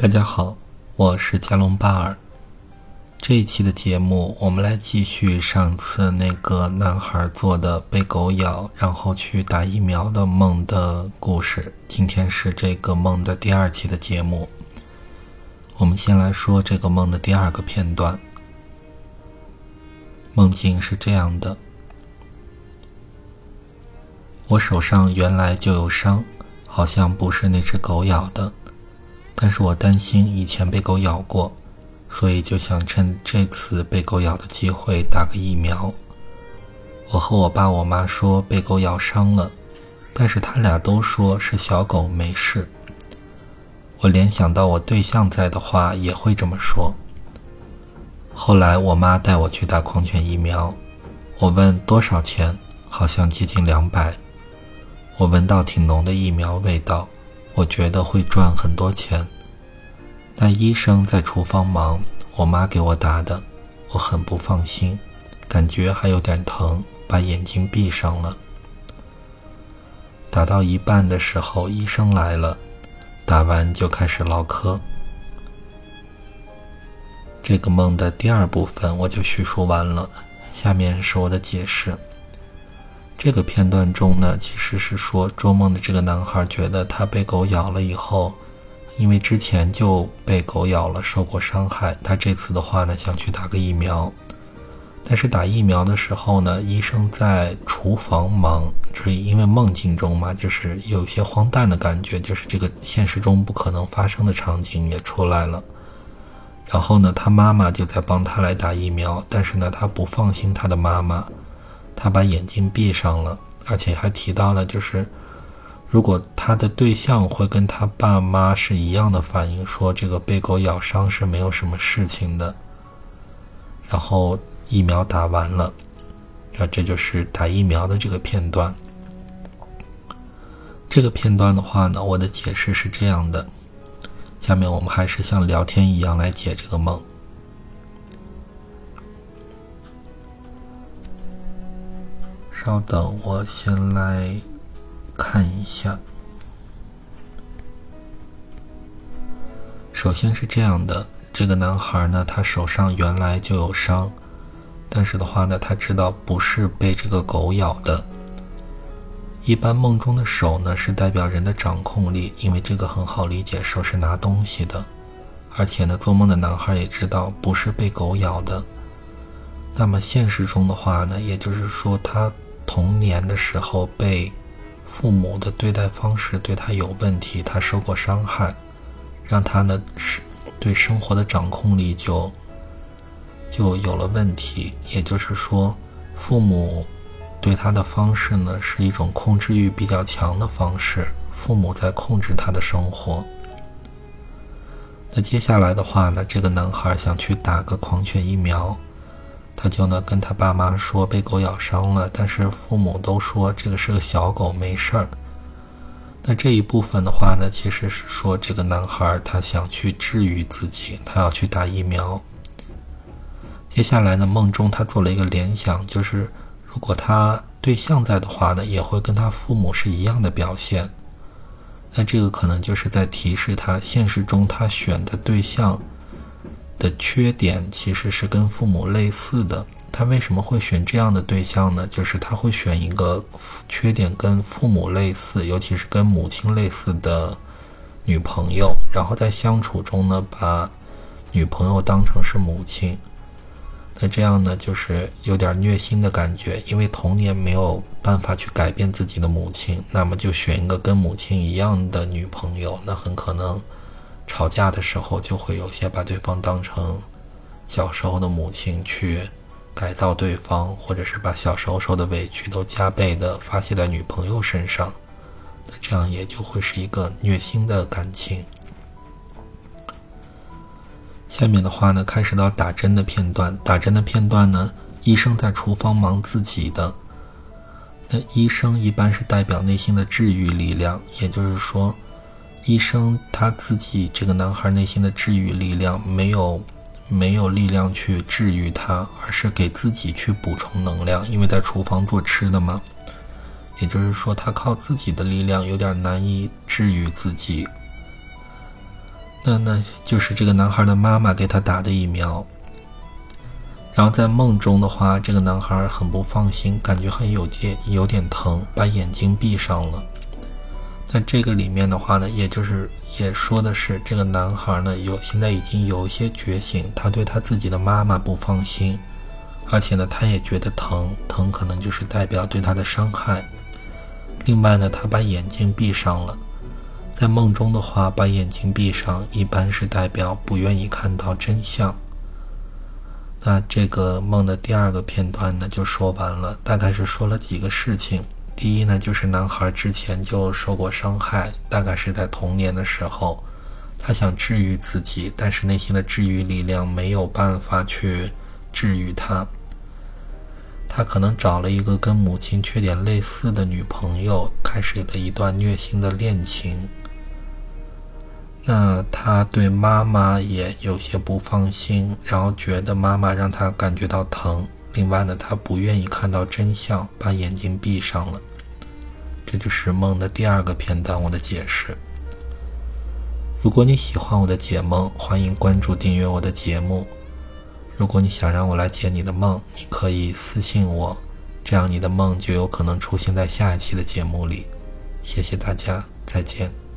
大家好，我是加隆巴尔。这一期的节目，我们来继续上次那个男孩做的被狗咬，然后去打疫苗的梦的故事。今天是这个梦的第二期的节目。我们先来说这个梦的第二个片段。梦境是这样的：我手上原来就有伤，好像不是那只狗咬的。但是我担心以前被狗咬过，所以就想趁这次被狗咬的机会打个疫苗。我和我爸我妈说被狗咬伤了，但是他俩都说是小狗没事。我联想到我对象在的话也会这么说。后来我妈带我去打狂犬疫苗，我问多少钱，好像接近两百。我闻到挺浓的疫苗味道。我觉得会赚很多钱。那医生在厨房忙，我妈给我打的，我很不放心，感觉还有点疼，把眼睛闭上了。打到一半的时候，医生来了，打完就开始唠嗑。这个梦的第二部分我就叙述完了，下面是我的解释。这个片段中呢，其实是说做梦的这个男孩觉得他被狗咬了以后，因为之前就被狗咬了，受过伤害。他这次的话呢，想去打个疫苗，但是打疫苗的时候呢，医生在厨房忙，所以因为梦境中嘛，就是有些荒诞的感觉，就是这个现实中不可能发生的场景也出来了。然后呢，他妈妈就在帮他来打疫苗，但是呢，他不放心他的妈妈。他把眼睛闭上了，而且还提到了，就是如果他的对象会跟他爸妈是一样的反应，说这个被狗咬伤是没有什么事情的。然后疫苗打完了，那这就是打疫苗的这个片段。这个片段的话呢，我的解释是这样的。下面我们还是像聊天一样来解这个梦。稍等，我先来看一下。首先是这样的，这个男孩呢，他手上原来就有伤，但是的话呢，他知道不是被这个狗咬的。一般梦中的手呢，是代表人的掌控力，因为这个很好理解，手是拿东西的。而且呢，做梦的男孩也知道不是被狗咬的。那么现实中的话呢，也就是说他。童年的时候被父母的对待方式对他有问题，他受过伤害，让他呢是对生活的掌控力就就有了问题。也就是说，父母对他的方式呢是一种控制欲比较强的方式，父母在控制他的生活。那接下来的话呢，这个男孩想去打个狂犬疫苗。他就呢跟他爸妈说被狗咬伤了，但是父母都说这个是个小狗，没事儿。那这一部分的话呢，其实是说这个男孩他想去治愈自己，他要去打疫苗。接下来呢，梦中他做了一个联想，就是如果他对象在的话呢，也会跟他父母是一样的表现。那这个可能就是在提示他，现实中他选的对象。的缺点其实是跟父母类似的。他为什么会选这样的对象呢？就是他会选一个缺点跟父母类似，尤其是跟母亲类似的女朋友，然后在相处中呢，把女朋友当成是母亲。那这样呢，就是有点虐心的感觉，因为童年没有办法去改变自己的母亲，那么就选一个跟母亲一样的女朋友，那很可能。吵架的时候，就会有些把对方当成小时候的母亲去改造对方，或者是把小时候受的委屈都加倍的发泄在女朋友身上，那这样也就会是一个虐心的感情。下面的话呢，开始到打针的片段。打针的片段呢，医生在厨房忙自己的。那医生一般是代表内心的治愈力量，也就是说。医生他自己这个男孩内心的治愈力量没有没有力量去治愈他，而是给自己去补充能量，因为在厨房做吃的嘛。也就是说，他靠自己的力量有点难以治愈自己。那那就是这个男孩的妈妈给他打的疫苗。然后在梦中的话，这个男孩很不放心，感觉很有点有点疼，把眼睛闭上了。那这个里面的话呢，也就是也说的是这个男孩呢有现在已经有一些觉醒，他对他自己的妈妈不放心，而且呢他也觉得疼，疼可能就是代表对他的伤害。另外呢，他把眼睛闭上了，在梦中的话，把眼睛闭上一般是代表不愿意看到真相。那这个梦的第二个片段呢，就说完了，大概是说了几个事情。第一呢，就是男孩之前就受过伤害，大概是在童年的时候，他想治愈自己，但是内心的治愈力量没有办法去治愈他。他可能找了一个跟母亲缺点类似的女朋友，开始了一段虐心的恋情。那他对妈妈也有些不放心，然后觉得妈妈让他感觉到疼。另外呢，他不愿意看到真相，把眼睛闭上了。这就是梦的第二个片段，我的解释。如果你喜欢我的解梦，欢迎关注订阅我的节目。如果你想让我来解你的梦，你可以私信我，这样你的梦就有可能出现在下一期的节目里。谢谢大家，再见。